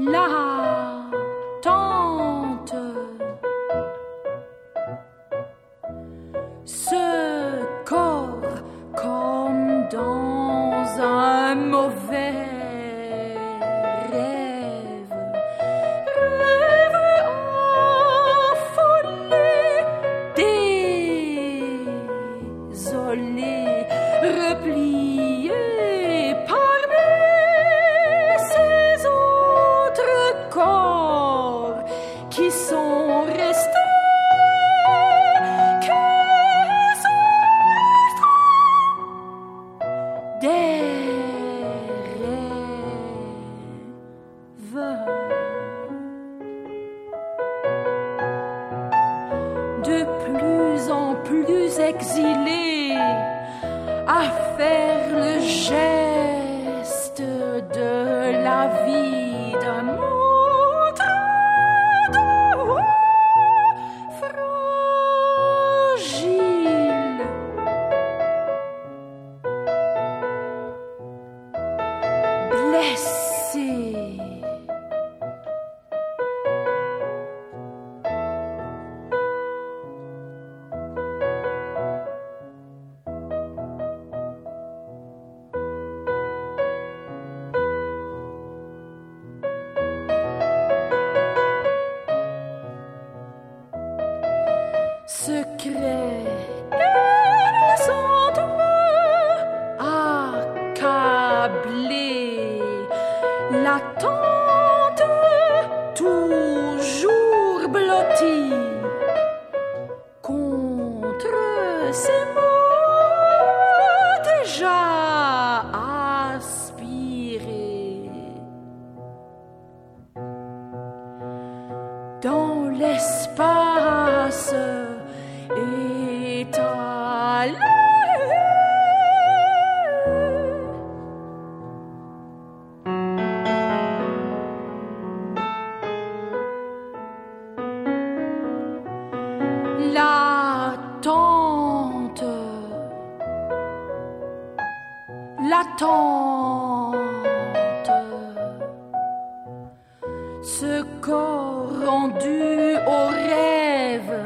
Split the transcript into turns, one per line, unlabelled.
Love. plus exilé à faire secret. Elles sont accablées. L'attente. ce corps rendu au rêve?